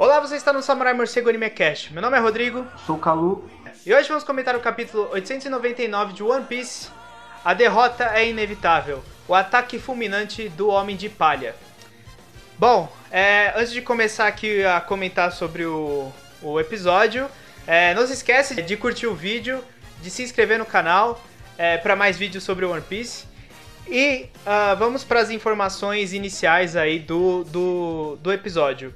Olá, você está no Samurai Morcego Anime Cast. Meu nome é Rodrigo. Sou o Kalu. E hoje vamos comentar o capítulo 899 de One Piece. A derrota é inevitável. O ataque fulminante do Homem de Palha. Bom, é, antes de começar aqui a comentar sobre o, o episódio, é, não se esquece de curtir o vídeo, de se inscrever no canal é, para mais vídeos sobre o One Piece. E uh, vamos para as informações iniciais aí do, do, do episódio.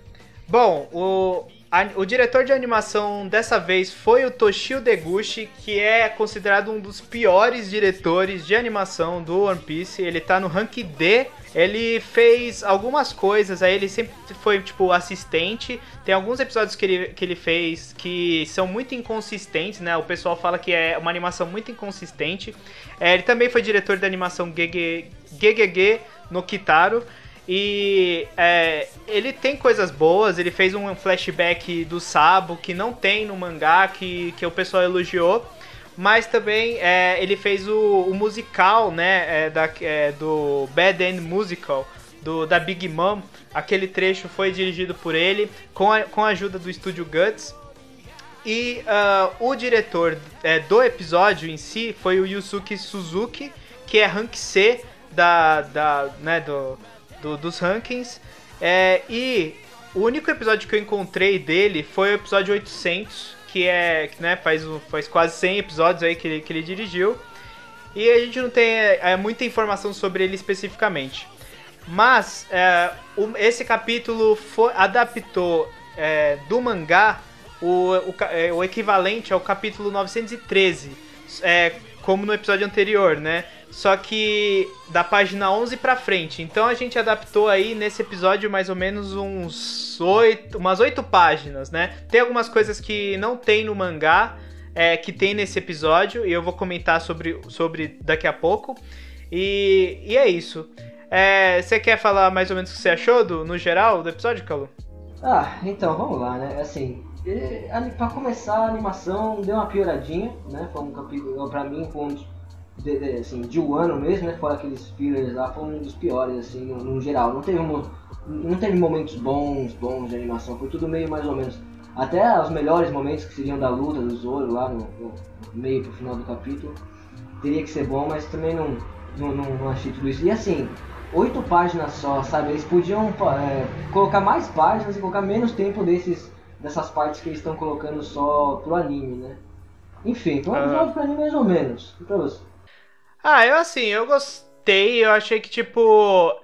Bom, o, a, o diretor de animação dessa vez foi o Toshio Deguchi, que é considerado um dos piores diretores de animação do One Piece. Ele tá no rank D. Ele fez algumas coisas, aí ele sempre foi, tipo, assistente. Tem alguns episódios que ele, que ele fez que são muito inconsistentes, né? O pessoal fala que é uma animação muito inconsistente. É, ele também foi diretor da animação GGG no Kitaro. E é, ele tem coisas boas, ele fez um flashback do Sabo que não tem no mangá, que, que o pessoal elogiou. Mas também é, ele fez o, o musical, né, é, da, é, do Bad End Musical, do, da Big Mom. Aquele trecho foi dirigido por ele, com a, com a ajuda do estúdio Guts. E uh, o diretor é, do episódio em si foi o Yusuke Suzuki, que é rank C da, da, né, do, do, dos rankings. É, e o único episódio que eu encontrei dele foi o episódio 800, que é, né, faz, faz quase 100 episódios aí que ele, que ele dirigiu. E a gente não tem é, é muita informação sobre ele especificamente. Mas é, o, esse capítulo foi, adaptou é, do mangá o, o, é, o, equivalente ao capítulo 913, é, como no episódio anterior, né? Só que da página 11 pra frente. Então a gente adaptou aí nesse episódio mais ou menos uns oito, umas oito páginas, né? Tem algumas coisas que não tem no mangá, é, que tem nesse episódio, e eu vou comentar sobre, sobre daqui a pouco. E, e é isso. É, você quer falar mais ou menos o que você achou do, no geral do episódio, Calu? Ah, então vamos lá, né? Assim, para começar a animação deu uma pioradinha, né? Foi um capítulo, pra mim, um dos de, de, assim, de um ano mesmo, né? Fora aqueles fillers lá, foi um dos piores, assim, no, no geral. Não teve, um, não teve momentos bons, bons de animação, foi tudo meio mais ou menos. Até os melhores momentos que seriam da luta do Zoro lá no, no meio pro final do capítulo, teria que ser bom, mas também não, não, não, não achei tudo isso. E assim, oito páginas só, sabe? Eles podiam é, colocar mais páginas e colocar menos tempo desses, dessas partes que eles estão colocando só pro anime, né? Enfim, foi um episódio uh... pro anime mais ou menos. E pra você? Ah, eu assim, eu gostei, eu achei que, tipo.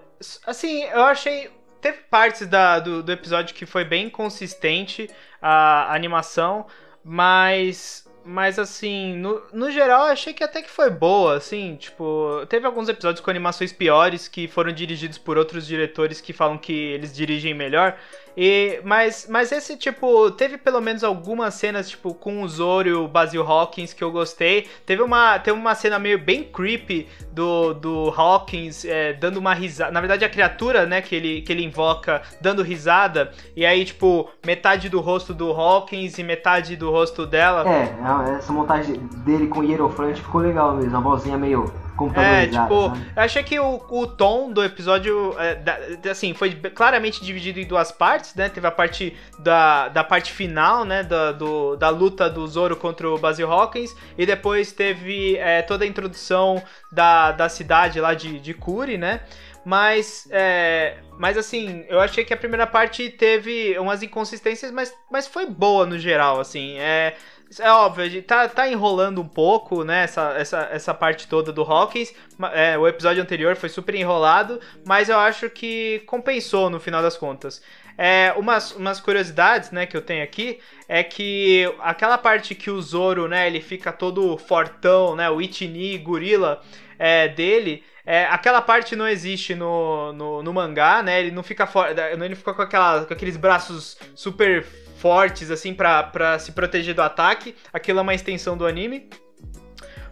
Assim, eu achei. Teve partes da, do, do episódio que foi bem consistente a animação, mas mas assim, no, no geral eu achei que até que foi boa, assim, tipo, teve alguns episódios com animações piores que foram dirigidos por outros diretores que falam que eles dirigem melhor, e, mas, mas esse, tipo, teve pelo menos algumas cenas, tipo, com o Zoro e o Basil Hawkins que eu gostei. Teve uma, teve uma cena meio bem creepy do, do Hawkins é, dando uma risada. Na verdade, a criatura, né, que ele, que ele invoca dando risada. E aí, tipo, metade do rosto do Hawkins e metade do rosto dela. É, essa montagem dele com o Hierofrante ficou legal mesmo. A vozinha meio é, tipo, sabe? eu achei que o, o tom do episódio, é, da, assim, foi claramente dividido em duas partes, né? Teve a parte da, da parte final, né? Da, do, da luta do Zoro contra o Basil Hawkins, e depois teve é, toda a introdução da, da cidade lá de, de Kuri, né? Mas, é, mas assim, eu achei que a primeira parte teve umas inconsistências, mas, mas foi boa no geral, assim. É, é óbvio, a gente tá, tá enrolando um pouco, né, essa, essa, essa parte toda do Hawkins. É, o episódio anterior foi super enrolado, mas eu acho que compensou no final das contas. É, umas, umas curiosidades, né, que eu tenho aqui é que aquela parte que o Zoro, né, ele fica todo fortão, né, o Ichini, gorila é, dele, é, aquela parte não existe no, no, no, mangá, né? Ele não fica for... ele fica com, aquela, com aqueles braços super fortes, assim, para se proteger do ataque. Aquilo é uma extensão do anime.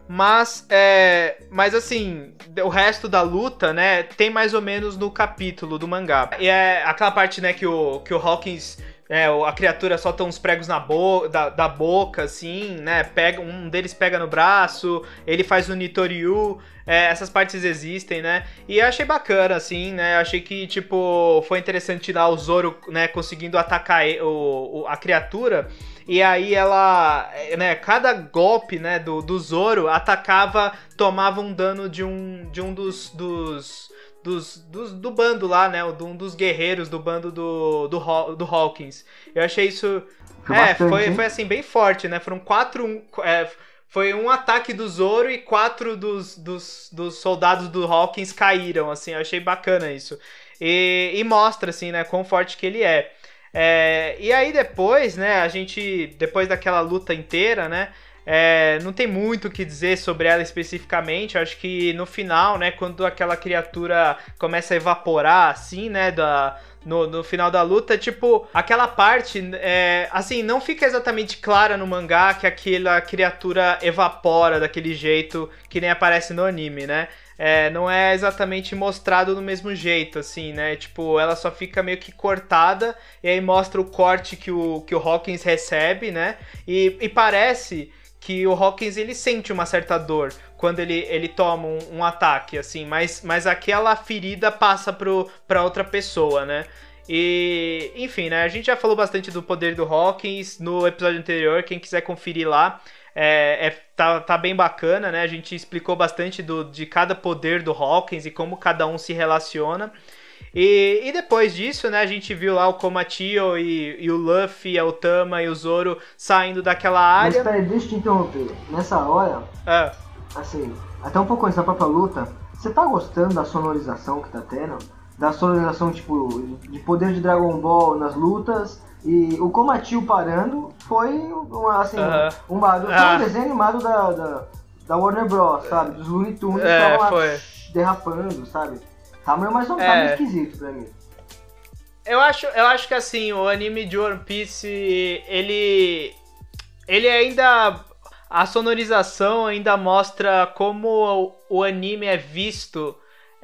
Mas, é, mas assim, o resto da luta, né, tem mais ou menos no capítulo do mangá. E é aquela parte, né, que o, que o Hawkins é, a criatura solta uns pregos na bo da, da boca, assim, né? Pega, um deles pega no braço, ele faz o Nitoryu. É, essas partes existem, né? E eu achei bacana, assim, né? achei que, tipo, foi interessante lá o Zoro, né, conseguindo atacar o, o, a criatura. E aí ela, né, cada golpe, né, do, do Zoro atacava, tomava um dano de um, de um dos, dos dos, dos, do bando lá, né? Um dos guerreiros do bando do, do, do Hawkins. Eu achei isso. Foi é, bastante, foi, foi assim, bem forte, né? Foram quatro. É, foi um ataque do Zoro e quatro dos, dos, dos soldados do Hawkins caíram, assim, eu achei bacana isso. E, e mostra, assim, né, quão forte que ele é. é. E aí depois, né, a gente, depois daquela luta inteira, né, é, não tem muito o que dizer sobre ela especificamente. Acho que no final, né, quando aquela criatura começa a evaporar, assim, né, da, no, no final da luta, tipo, aquela parte, é, assim, não fica exatamente clara no mangá que aquela criatura evapora daquele jeito que nem aparece no anime, né? É, não é exatamente mostrado do mesmo jeito, assim, né? Tipo, ela só fica meio que cortada e aí mostra o corte que o, que o Hawkins recebe, né? E, e parece que o Hawkins ele sente uma certa dor quando ele, ele toma um, um ataque, assim, mas, mas aquela ferida passa para outra pessoa, né? E, enfim, né? A gente já falou bastante do poder do Hawkins no episódio anterior. Quem quiser conferir lá, é, é, tá, tá bem bacana, né? A gente explicou bastante do, de cada poder do Hawkins e como cada um se relaciona. E, e depois disso, né, a gente viu lá o Komatio e, e o Luffy, a Otama e o Zoro saindo daquela área. Mas peraí, deixa eu te interromper. Nessa hora, é. assim, até um pouco antes da própria luta, você tá gostando da sonorização que tá tendo? Da sonorização, tipo, de poder de Dragon Ball nas lutas e o Komatio parando foi uma, assim, um, barulho, ah. um desenho animado da, da, da Warner Bros, sabe? Dos Looney Tunes é, estavam lá foi. derrapando, sabe? Tá mais ou menos é. esquisito pra mim. Eu acho, eu acho que assim, o anime de One Piece, ele. Ele ainda. A sonorização ainda mostra como o anime é visto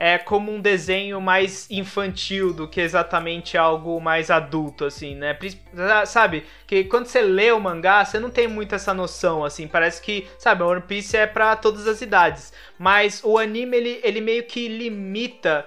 é como um desenho mais infantil do que exatamente algo mais adulto, assim, né? Sabe? Que quando você lê o mangá, você não tem muito essa noção, assim. Parece que, sabe, One Piece é para todas as idades. Mas o anime, ele, ele meio que limita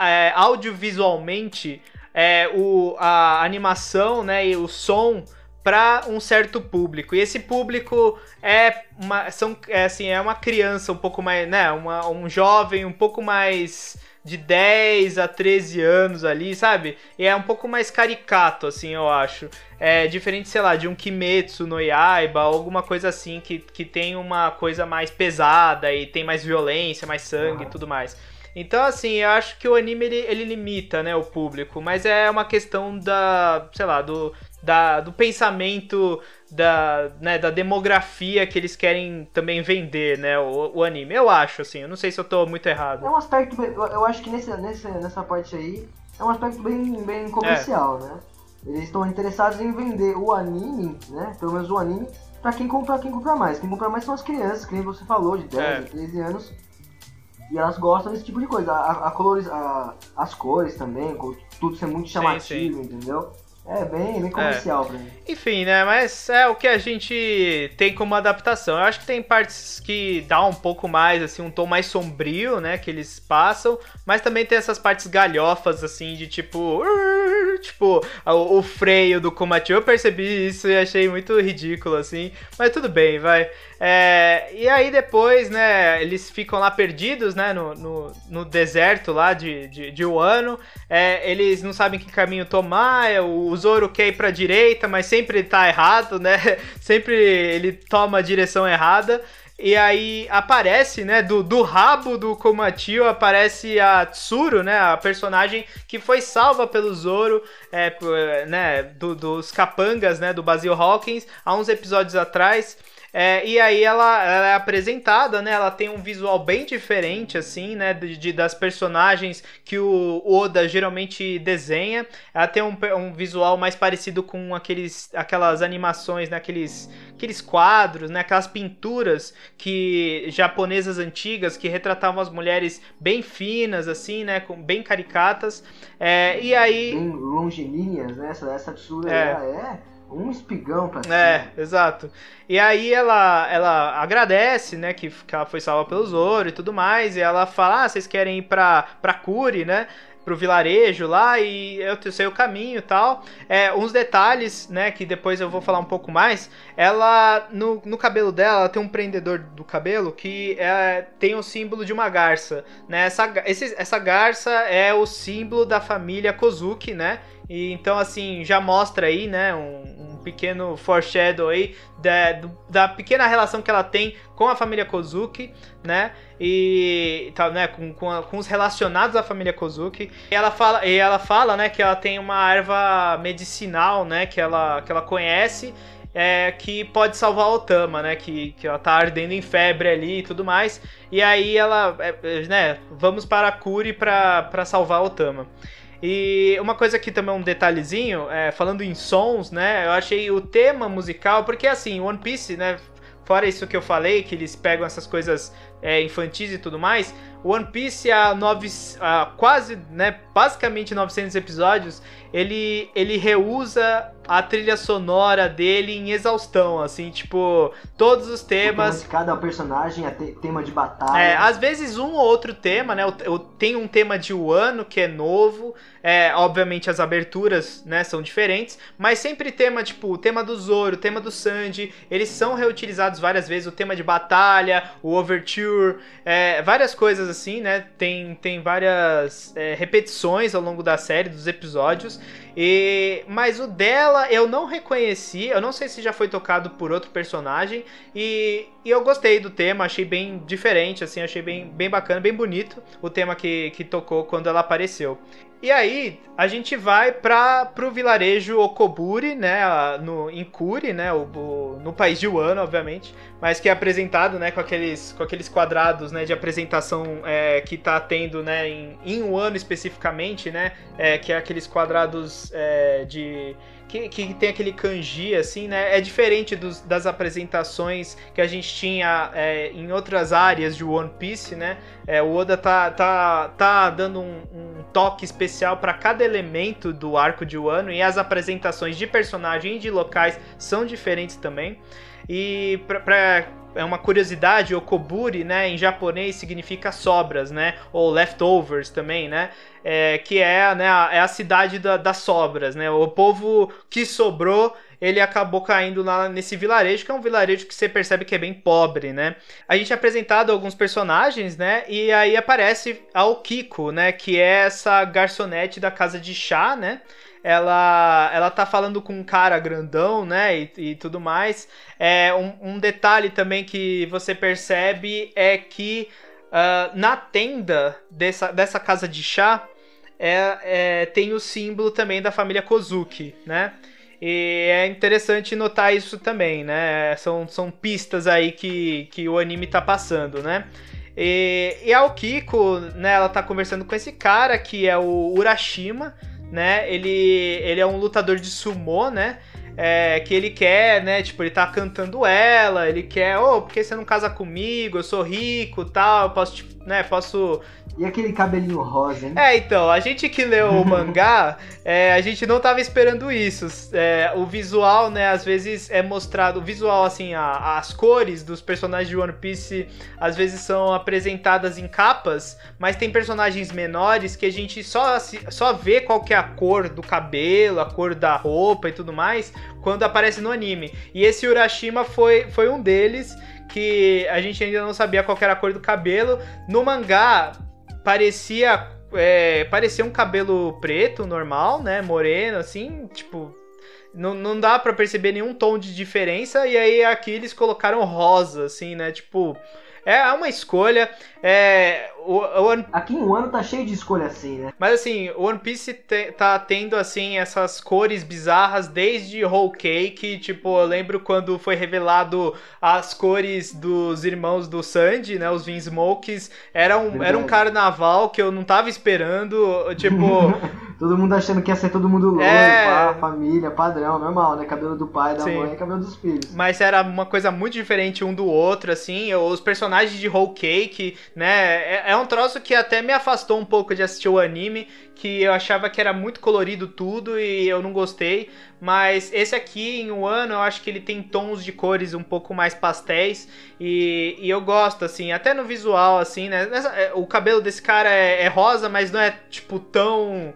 é, audiovisualmente é, o, a animação, né, e o som para um certo público. E esse público é uma, são, é, assim, é uma criança um pouco mais, né, uma, um jovem um pouco mais de 10 a 13 anos ali, sabe? E é um pouco mais caricato, assim, eu acho. É diferente, sei lá, de um Kimetsu no Yaiba, alguma coisa assim, que, que tem uma coisa mais pesada e tem mais violência, mais sangue e tudo mais. Então, assim, eu acho que o anime ele, ele limita, né, o público, mas é uma questão da, sei lá, do, da, do pensamento da, né, da demografia que eles querem também vender, né, o, o, anime. Eu acho, assim, eu não sei se eu tô muito errado. É um aspecto, eu acho que nesse, nesse, nessa parte aí, é um aspecto bem, bem comercial, é. né? Eles estão interessados em vender o anime, né, pelo menos o anime, pra quem compra, quem compra mais. Quem compra mais são as crianças, que nem você falou, de 10, é. 13 anos. E elas gostam desse tipo de coisa. A, a colores, a, as cores também, tudo ser muito chamativo, sim, sim. entendeu? É bem, bem comercial é. pra mim. Enfim, né? Mas é o que a gente tem como adaptação. Eu acho que tem partes que dá um pouco mais, assim, um tom mais sombrio, né? Que eles passam. Mas também tem essas partes galhofas, assim, de tipo. Tipo, o, o freio do Komati. Eu percebi isso e achei muito ridículo, assim. Mas tudo bem, vai. É, e aí depois, né, eles ficam lá perdidos, né, no, no, no deserto lá de, de, de Wano. É, eles não sabem que caminho tomar, é, o Zoro quer ir pra direita, mas sempre tá errado, né? Sempre ele toma a direção errada. E aí aparece, né, do, do rabo do Komatio, aparece a Tsuru, né, a personagem que foi salva pelo Zoro, é, né, do, dos capangas, né, do Basil Hawkins, há uns episódios atrás. É, e aí ela, ela, é apresentada, né? Ela tem um visual bem diferente, assim, né? De, de, das personagens que o Oda geralmente desenha. Ela tem um, um visual mais parecido com aqueles, aquelas animações, né? Aqueles, aqueles quadros, né? Aquelas pinturas que japonesas antigas que retratavam as mulheres bem finas, assim, né? Com, bem caricatas. É, e aí... Bem de linhas, né? Essa, essa é. é um espigão pra cima. É, exato. E aí ela, ela agradece, né, que, que ela foi salva pelo Zoro e tudo mais, e ela fala, ah, vocês querem ir pra, pra Curi, né? pro vilarejo lá e eu sei o caminho e tal. É, uns detalhes, né, que depois eu vou falar um pouco mais. Ela, no, no cabelo dela, ela tem um prendedor do cabelo que é, tem o símbolo de uma garça, né? Essa, esse, essa garça é o símbolo da família Kozuki, né? E então, assim, já mostra aí, né, um, um pequeno foreshadow aí da, da pequena relação que ela tem com a família Kozuki, né? E tá, né, com, com, a, com, os relacionados à família Kozuki. E ela fala, e ela fala, né, que ela tem uma erva medicinal, né, que ela, que ela conhece é, que pode salvar a Otama, né? Que, que ela tá ardendo em febre ali e tudo mais. E aí ela, é, né? Vamos para a Cure para salvar a Otama. E uma coisa aqui também, um detalhezinho, é, falando em sons, né? Eu achei o tema musical, porque assim, One Piece, né? Fora isso que eu falei, que eles pegam essas coisas é, infantis e tudo mais, One Piece há, nove, há quase, né, basicamente 900 episódios, ele, ele reusa a trilha sonora dele em exaustão, assim, tipo, todos os temas. Cada personagem é tema de batalha. É, às vezes um ou outro tema, né? Tem um tema de Wano que é novo. É, obviamente as aberturas, né, são diferentes, mas sempre tema, tipo, o tema do Zoro, o tema do Sanji, eles são reutilizados várias vezes, o tema de batalha, o Overture, é, várias coisas assim, né? Tem, tem várias é, repetições ao longo da série, dos episódios. E, mas o dela eu não reconheci, eu não sei se já foi tocado por outro personagem. E, e eu gostei do tema, achei bem diferente, assim, achei bem, bem bacana, bem bonito o tema que, que tocou quando ela apareceu. E aí, a gente vai para pro vilarejo Okoburi, né, no, em Kuri, né, o, o, no país de Wano, obviamente, mas que é apresentado, né, com aqueles, com aqueles quadrados, né, de apresentação é, que tá tendo, né, em, em Wano especificamente, né, é, que é aqueles quadrados é, de que, que tem aquele kanji, assim, né? É diferente dos, das apresentações que a gente tinha é, em outras áreas de One Piece, né? É, o Oda tá, tá, tá dando um, um toque especial para cada elemento do arco de Wano e as apresentações de personagem e de locais são diferentes também. E para é uma curiosidade, okoburi, né, em japonês significa sobras, né, ou leftovers também, né, é, que é, né, a, é a cidade da, das sobras, né, o povo que sobrou ele acabou caindo lá nesse vilarejo, que é um vilarejo que você percebe que é bem pobre, né? A gente é apresentado alguns personagens, né? E aí aparece a Okiko, né? Que é essa garçonete da casa de chá, né? ela, ela tá falando com um cara grandão, né, e, e tudo mais. É, um, um, detalhe também que você percebe é que uh, na tenda dessa, dessa casa de chá é, é, tem o símbolo também da família Kozuki, né? E é interessante notar isso também, né? São, são pistas aí que, que o anime tá passando, né? E, e a Okiko, né, ela tá conversando com esse cara que é o Urashima, né? Ele, ele é um lutador de sumô, né? É, que ele quer, né? Tipo, ele tá cantando ela, ele quer, ô, oh, por que você não casa comigo? Eu sou rico tal, eu posso, tipo, né? Posso e aquele cabelinho rosa, hein? É, então, a gente que leu o mangá, é, a gente não tava esperando isso. É, o visual, né, às vezes é mostrado. O visual, assim, a, as cores dos personagens de One Piece às vezes são apresentadas em capas, mas tem personagens menores que a gente só, só vê qual que é a cor do cabelo, a cor da roupa e tudo mais, quando aparece no anime. E esse Urashima foi, foi um deles que a gente ainda não sabia qual era a cor do cabelo. No mangá, parecia é, parecia um cabelo preto, normal, né? Moreno, assim, tipo. Não, não dá para perceber nenhum tom de diferença. E aí aqui eles colocaram rosa, assim, né? Tipo. É uma escolha. É, o, One... Aqui em um ano tá cheio de escolha assim, né? Mas assim, o One Piece te, tá tendo assim essas cores bizarras desde Whole Cake. Tipo, eu lembro quando foi revelado as cores dos irmãos do Sandy, né? Os Vinsmokes. Era um, era um carnaval que eu não tava esperando. Tipo. todo mundo achando que ia ser todo mundo loiro, é... pá, família, padrão, normal, né? Cabelo do pai, da Sim. mãe e cabelo dos filhos. Mas era uma coisa muito diferente um do outro, assim. Os personagens de Whole Cake, né? É, é um troço que até me afastou um pouco de assistir o anime, que eu achava que era muito colorido tudo e eu não gostei. Mas esse aqui, em um ano, eu acho que ele tem tons de cores um pouco mais pastéis e, e eu gosto, assim, até no visual, assim, né? É, o cabelo desse cara é, é rosa, mas não é, tipo, tão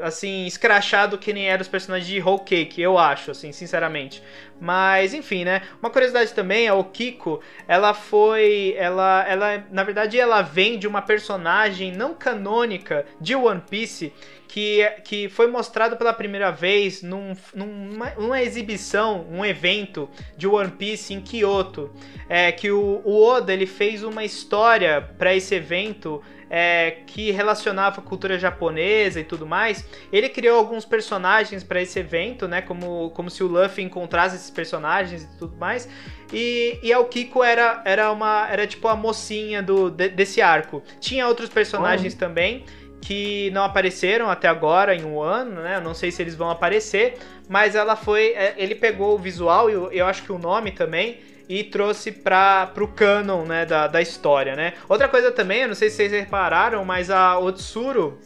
assim, escrachado que nem eram os personagens de Whole Cake, eu acho, assim, sinceramente. Mas, enfim, né? Uma curiosidade também é o Kiko, ela foi. Ela, ela, na verdade, ela vem de uma personagem não canônica de One Piece que, que foi mostrado pela primeira vez num, numa, numa exibição, um evento de One Piece em Kyoto. É, que o, o Oda ele fez uma história para esse evento é, que relacionava a cultura japonesa e tudo mais. Ele criou alguns personagens para esse evento, né? Como, como se o Luffy encontrasse esses personagens e tudo mais. E, e a Kiko era, era uma era tipo a mocinha do, de, desse arco. Tinha outros personagens oh. também que não apareceram até agora em um ano, né? Eu não sei se eles vão aparecer, mas ela foi, é, ele pegou o visual e eu, eu acho que o nome também e trouxe para o canon né, da, da história, né? Outra coisa também, eu não sei se vocês repararam, mas a Otsuru,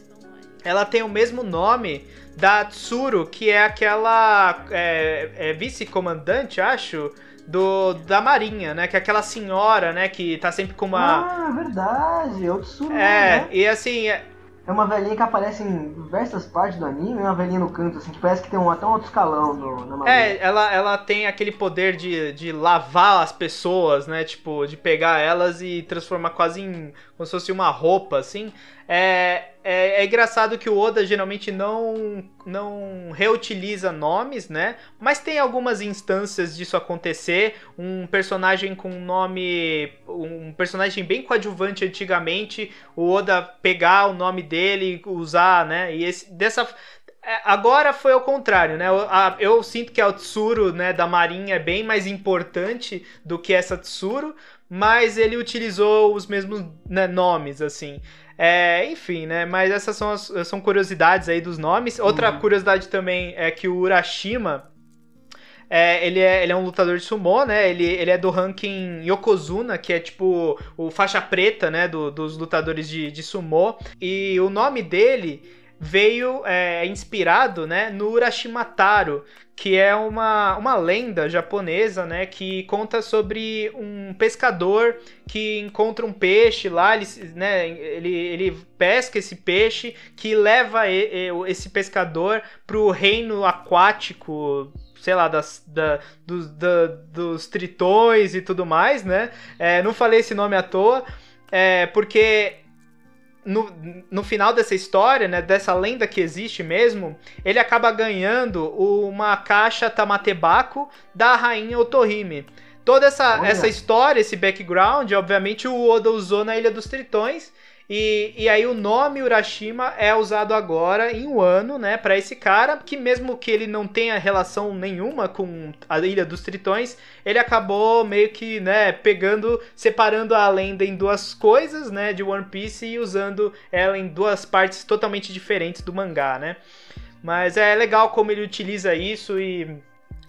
ela tem o mesmo nome da Tsuru, que é aquela é, é vice-comandante, acho, do da Marinha, né? Que é aquela senhora, né? Que tá sempre com uma... Ah, verdade, Otsuru, É, né? e assim, é, uma velhinha que aparece em diversas partes do anime, é uma velhinha no canto, assim, que parece que tem um, até um outro escalão no, na marinha. É, ela, ela tem aquele poder de, de lavar as pessoas, né? Tipo, de pegar elas e transformar quase em. Como se fosse uma roupa, assim. É, é, é, engraçado que o Oda geralmente não, não reutiliza nomes, né? Mas tem algumas instâncias disso acontecer. Um personagem com nome. Um personagem bem coadjuvante antigamente, o Oda pegar o nome dele e usar, né? E esse, dessa. É, agora foi ao contrário, né? Eu, a, eu sinto que a Tsuru né, da Marinha é bem mais importante do que essa Tsuru, mas ele utilizou os mesmos né, nomes, assim. É, enfim, né? Mas essas são, as, são curiosidades aí dos nomes. Outra uhum. curiosidade também é que o Urashima. É, ele, é, ele é um lutador de sumô, né? Ele, ele é do ranking Yokozuna, que é tipo o faixa preta, né? Do, dos lutadores de, de sumô. E o nome dele veio é, inspirado né, no Urashima Taro, que é uma, uma lenda japonesa, né, que conta sobre um pescador que encontra um peixe lá, ele, né, ele, ele pesca esse peixe, que leva esse pescador para o reino aquático, sei lá, das, da, dos, da, dos tritões e tudo mais, né? É, não falei esse nome à toa, é, porque no, no final dessa história, né, dessa lenda que existe mesmo, ele acaba ganhando uma caixa Tamatebako da rainha Otohime. Toda essa, essa história, esse background, obviamente o Oda usou na Ilha dos Tritões e, e aí o nome Urashima é usado agora em um ano, né, para esse cara, que mesmo que ele não tenha relação nenhuma com a Ilha dos Tritões, ele acabou meio que, né, pegando, separando a lenda em duas coisas, né, de One Piece e usando ela em duas partes totalmente diferentes do mangá, né? Mas é legal como ele utiliza isso e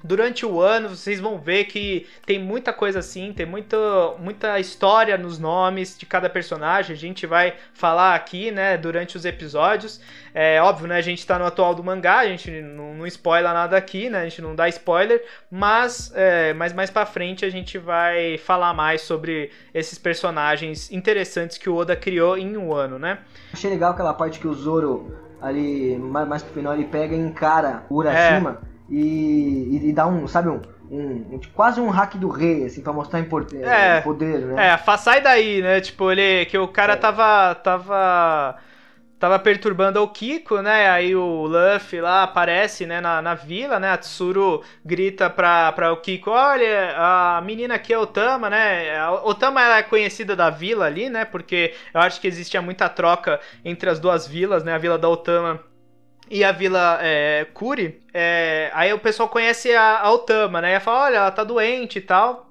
durante o ano vocês vão ver que tem muita coisa assim, tem muita, muita história nos nomes de cada personagem. A gente vai falar aqui, né, durante os episódios. É óbvio, né, a gente tá no atual do mangá, a gente não, não spoila nada aqui, né, a gente não dá spoiler, mas, é, mas mais pra frente a gente vai falar mais sobre esses personagens interessantes que o Oda criou em um ano, né. Achei legal aquela parte que o Zoro ali, mais, mais pro final, ele pega e encara o Urashima. É e, e, dá um, sabe, um, um, quase um hack do rei, assim, pra mostrar import, é, poder, né? É, sai daí, né? Tipo, ele. Que o cara é. tava. tava. Tava perturbando o Kiko, né? Aí o Luffy lá aparece, né, na, na vila, né? A Tsuru grita pra, pra o Kiko: Olha, a menina aqui é Otama, né? A Otama ela é conhecida da vila ali, né? Porque eu acho que existia muita troca entre as duas vilas, né? A vila da Otama e a Vila é, Curi, é, aí o pessoal conhece a, a Otama, né? E fala, olha, ela tá doente e tal.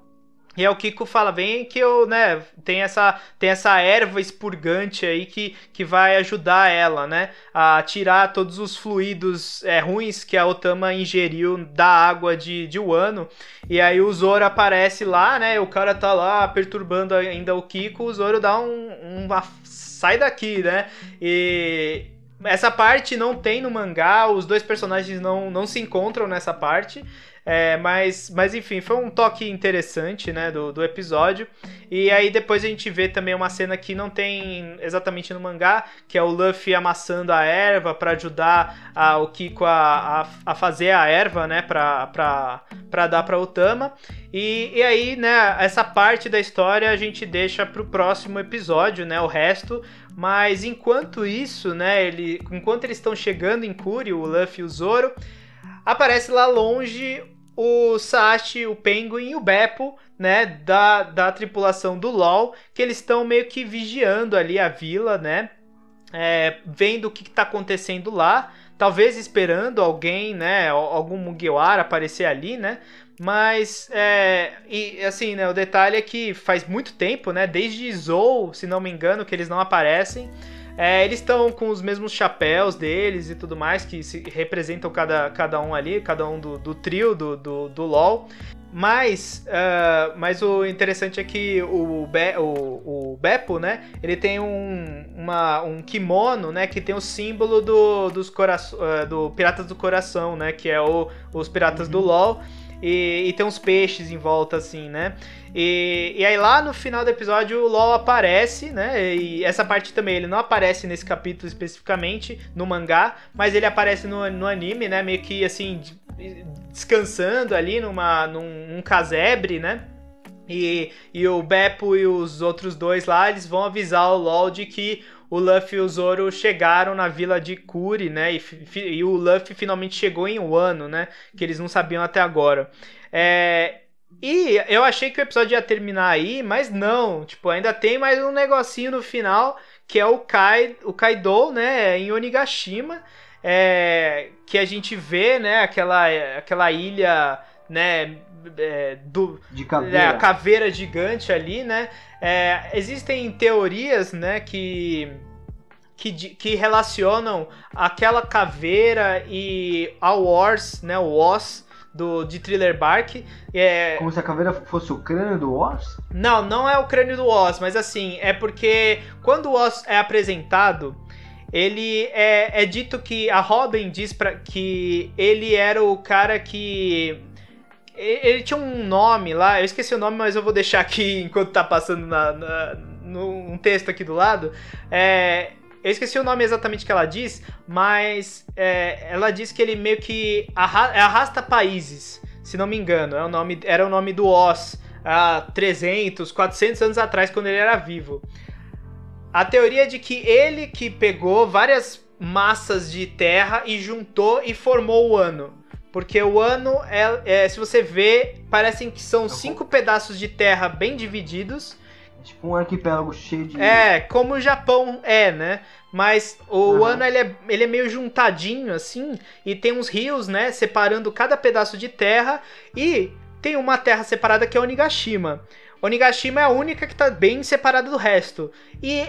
E aí o Kiko fala, vem que eu, né, tem essa, tem essa erva expurgante aí que, que vai ajudar ela, né, a tirar todos os fluidos é, ruins que a Otama ingeriu da água de, de Wano. E aí o Zoro aparece lá, né, o cara tá lá perturbando ainda o Kiko, o Zoro dá um, um sai daqui, né, e, essa parte não tem no mangá, os dois personagens não, não se encontram nessa parte. É, mas, mas enfim, foi um toque interessante, né, do, do episódio. E aí depois a gente vê também uma cena que não tem exatamente no mangá, que é o Luffy amassando a erva para ajudar a, o Kiko a, a, a, fazer a erva, né, pra, pra, pra dar pra Otama. E, e aí, né, essa parte da história a gente deixa pro próximo episódio, né, o resto. Mas enquanto isso, né, ele, enquanto eles estão chegando em Kuri, o Luffy e o Zoro, aparece lá longe o Sashi, o Penguin e o Beppo, né, da, da tripulação do LoL, que eles estão meio que vigiando ali a vila, né, é, vendo o que está acontecendo lá, talvez esperando alguém, né, algum Mugiwara aparecer ali, né, mas, é, e assim, né, o detalhe é que faz muito tempo, né, desde Zou, se não me engano, que eles não aparecem, é, eles estão com os mesmos chapéus deles e tudo mais, que se representam cada, cada um ali, cada um do, do trio do, do, do LoL. Mas, uh, mas o interessante é que o, Be o, o Beppo, né? Ele tem um, uma, um kimono, né? Que tem o símbolo do, dos uh, do Piratas do Coração, né? Que é o, os Piratas uhum. do LoL. E, e, tem uns peixes em volta, assim, né? E, e aí lá no final do episódio o LOL aparece, né? E essa parte também, ele não aparece nesse capítulo especificamente no mangá, mas ele aparece no, no anime, né? Meio que assim, descansando ali numa, num, num casebre, né? E, e o Beppo e os outros dois lá, eles vão avisar o LOL de que o Luffy e o Zoro chegaram na vila de Kuri, né? E, e, o Luffy finalmente chegou em Wano, né? Que eles não sabiam até agora. É, e eu achei que o episódio ia terminar aí, mas não. Tipo, ainda tem mais um negocinho no final, que é o, Kai, o Kaido, né, em Onigashima. É, que a gente vê, né, aquela, aquela ilha, né, é, do, de caveira. É, a caveira gigante ali, né. É, existem teorias, né, que, que, que relacionam aquela caveira e a Wars, né, o Oz, do, de Thriller Bark. É... Como se a caveira fosse o crânio do Oz? Não, não é o crânio do Oz, mas assim, é porque quando o Oz é apresentado, ele é, é dito que a Robin diz para que ele era o cara que ele tinha um nome lá, eu esqueci o nome, mas eu vou deixar aqui enquanto tá passando na, na, no, um texto aqui do lado. É, eu esqueci o nome exatamente que ela diz, mas é, ela diz que ele meio que é arrasta países, se não me engano. É o nome, era o nome do Oz há 300, 400 anos atrás, quando ele era vivo. A teoria é de que ele que pegou várias massas de terra e juntou e formou o ano. Porque o ano, é, é se você vê, parecem que são cinco pedaços de terra bem divididos Tipo um arquipélago cheio de. É, como o Japão é, né? Mas o uhum. ano ele é, ele é meio juntadinho assim, e tem uns rios, né, separando cada pedaço de terra, e tem uma terra separada que é Onigashima. Onigashima é a única que tá bem separada do resto. E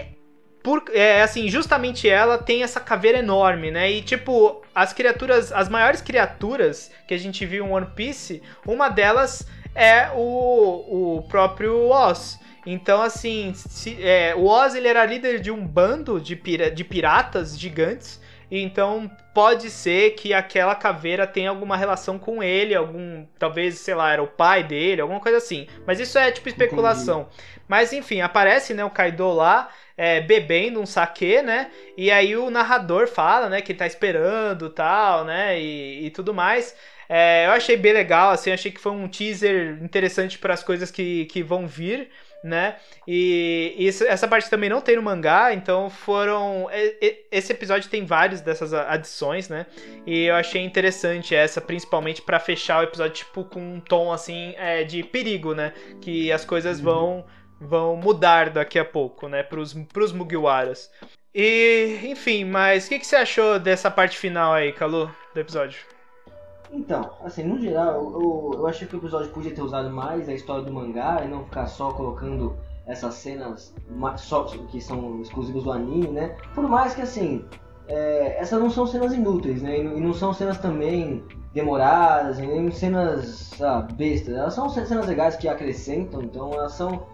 por, é, assim, justamente ela tem essa caveira enorme, né? E tipo, as criaturas, as maiores criaturas que a gente viu em One Piece, uma delas é o, o próprio Oz. Então, assim, se, é, o Oz ele era líder de um bando de, pira, de piratas gigantes. Então, pode ser que aquela caveira tenha alguma relação com ele, algum. Talvez, sei lá, era o pai dele, alguma coisa assim. Mas isso é tipo especulação. Entendi. Mas enfim, aparece né, o Kaido lá. É, bebendo um saque, né? E aí o narrador fala, né, que tá esperando tal, né? E, e tudo mais. É, eu achei bem legal, assim, achei que foi um teaser interessante para as coisas que, que vão vir né? E isso, essa parte também não tem no mangá, então foram. Esse episódio tem vários dessas adições, né? E eu achei interessante essa, principalmente para fechar o episódio, tipo, com um tom assim é, de perigo, né? Que as coisas uhum. vão, vão mudar daqui a pouco, né? Pros, pros Mugiwaras. E, enfim, mas o que, que você achou dessa parte final aí, Kalu, do episódio? Então, assim, no geral, eu, eu achei que o episódio podia ter usado mais a história do mangá e não ficar só colocando essas cenas só que são exclusivas do anime, né? Por mais que, assim, é, essas não são cenas inúteis, né? E não são cenas também demoradas, nem cenas ah, bestas. Elas são cenas legais que acrescentam, então elas são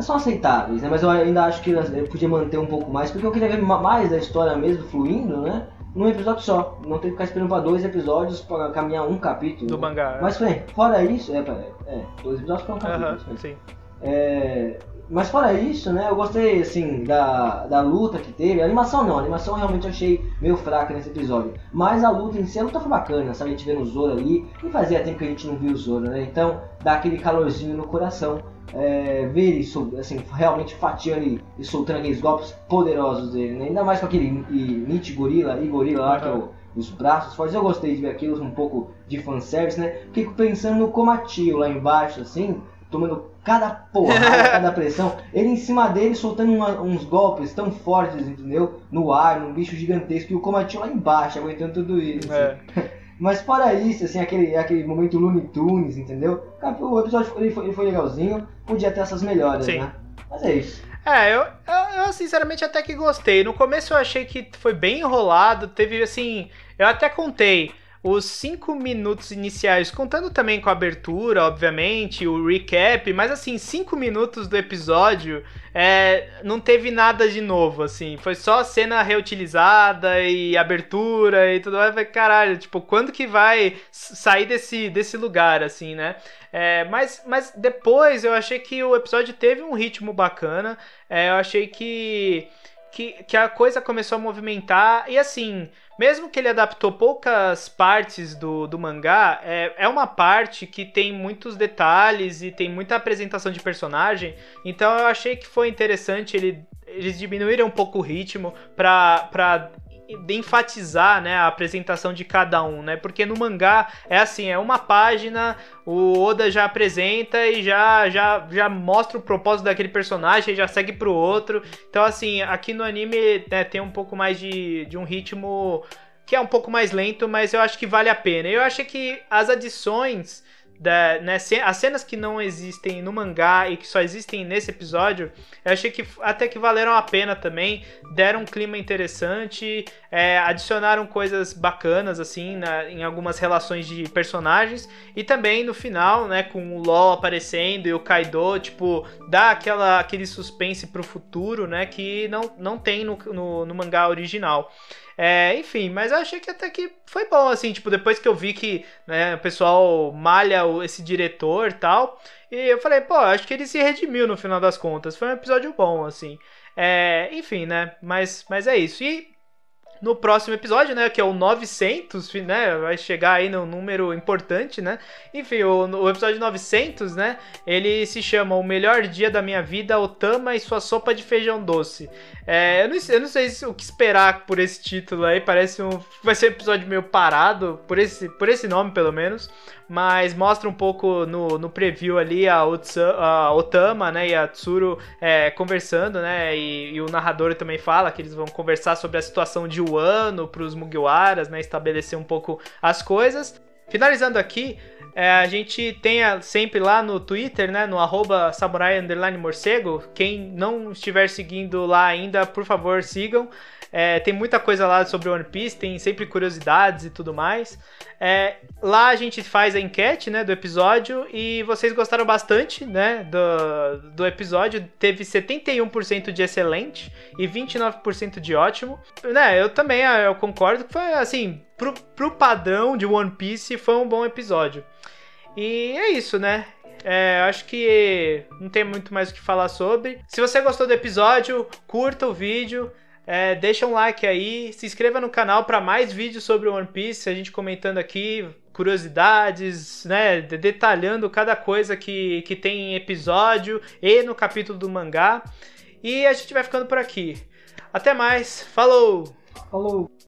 são aceitáveis, né? Mas eu ainda acho que eu podia manter um pouco mais, porque eu queria ver mais da história mesmo fluindo, né? Num episódio só. Não ter que ficar esperando pra dois episódios pra caminhar um capítulo. Do né? mangá. Mas foi, fora isso, é, é, dois episódios pra um capítulo. Aham, né? sim. É, mas fora isso, né, eu gostei, assim, da, da luta que teve. A animação não, a animação eu realmente achei meio fraca nesse episódio. Mas a luta em si, a luta foi bacana, sabe? A gente vendo o Zoro ali, e fazia tempo que a gente não viu o Zoro, né? Então, dá aquele calorzinho no coração. É, ver ele, assim, realmente fatiando e, soltando aqueles golpes poderosos dele, né? Ainda mais com aquele Nietzsche Gorila, e Gorila lá, que é o, os braços fortes. Eu gostei de ver aquilo, um pouco de fanservice, né? Fico pensando no Komatio lá embaixo, assim, tomando cada porrada, cada pressão. Ele em cima dele soltando uma- uns golpes tão fortes, entendeu? No ar, num bicho gigantesco, e o Komatio lá embaixo, aguentando tudo isso. É. Mas fora isso, assim, aquele, aquele momento Looney Tunes, entendeu? O episódio foi, ele foi, ele foi legalzinho, podia ter essas melhoras, Sim. né? Mas é isso. É, eu, eu, eu, sinceramente até que gostei. No começo eu achei que foi bem enrolado, teve assim. Eu até contei os cinco minutos iniciais, contando também com a abertura, obviamente, o recap, mas assim, cinco minutos do episódio é, não teve nada de novo, assim. Foi só cena reutilizada e abertura e tudo mais. Caralho, tipo, quando que vai sair desse, desse lugar, assim, né? É, mas, mas depois eu achei que o episódio teve um ritmo bacana. É, eu achei que, que, que a coisa começou a movimentar. E assim, mesmo que ele adaptou poucas partes do, do mangá, é, é uma parte que tem muitos detalhes e tem muita apresentação de personagem. Então eu achei que foi interessante ele, eles diminuíram um pouco o ritmo pra. De enfatizar né, a apresentação de cada um, né? Porque no mangá é assim, é uma página, o Oda já apresenta e já, já, já mostra o propósito daquele personagem, já segue pro outro. Então, assim, aqui no anime né, tem um pouco mais de, de um ritmo que é um pouco mais lento, mas eu acho que vale a pena. Eu achei que as adições, da, né, as cenas que não existem no mangá e que só existem nesse episódio, eu achei que até que valeram a pena também. Deram um clima interessante, é, adicionaram coisas bacanas, assim, na- em algumas relações de personagens. E também no final, né, com o LOL aparecendo e o Kaido, tipo, dá aquela, aquele suspense pro futuro, né, que não, não tem no, no, no mangá original. É, enfim, mas eu achei que até que foi bom, assim, tipo, depois que eu vi que né, o pessoal malha esse diretor e tal, e eu falei, pô, acho que ele se redimiu no final das contas. Foi um episódio bom, assim. É, enfim, né, mas, mas é isso. E no próximo episódio, né, que é o 900, né, vai chegar aí num número importante, né, enfim, o, o episódio 900, né, ele se chama O Melhor Dia da Minha Vida, Otama e Sua Sopa de Feijão Doce. É, eu, não, sei- eu não sei se- o que esperar por esse título aí, parece um, vai ser um episódio meio parado, por esse, por esse nome pelo menos, mas mostra um pouco no, no preview ali a, a Otama, né, e a Tsuru é, conversando, né, e, e o narrador também fala que eles vão conversar sobre a situação de Wano para os Mugiwaras, né, estabelecer um pouco as coisas. Finalizando aqui, é, a gente tem a- sempre lá no Twitter, né, no arroba samurai morcego. Quem não estiver seguindo lá ainda, por favor, sigam. É, tem muita coisa lá sobre One Piece, tem sempre curiosidades e tudo mais. É, lá a gente faz a enquete né, do episódio e vocês gostaram bastante né, do, do episódio. Teve 71% de excelente e 29% de ótimo. Né, eu também ah, eu concordo que foi assim, pro, pro padrão de One Piece, foi um bom episódio. E é isso, né? É, acho que não tem muito mais o que falar sobre. Se você gostou do episódio, curta o vídeo. É, deixa um like aí, se inscreva no canal para mais vídeos sobre One Piece, a gente comentando aqui curiosidades, né, de- detalhando cada coisa que, que tem em episódio e no capítulo do mangá. E a gente vai ficando por aqui. Até mais, falou! Falou!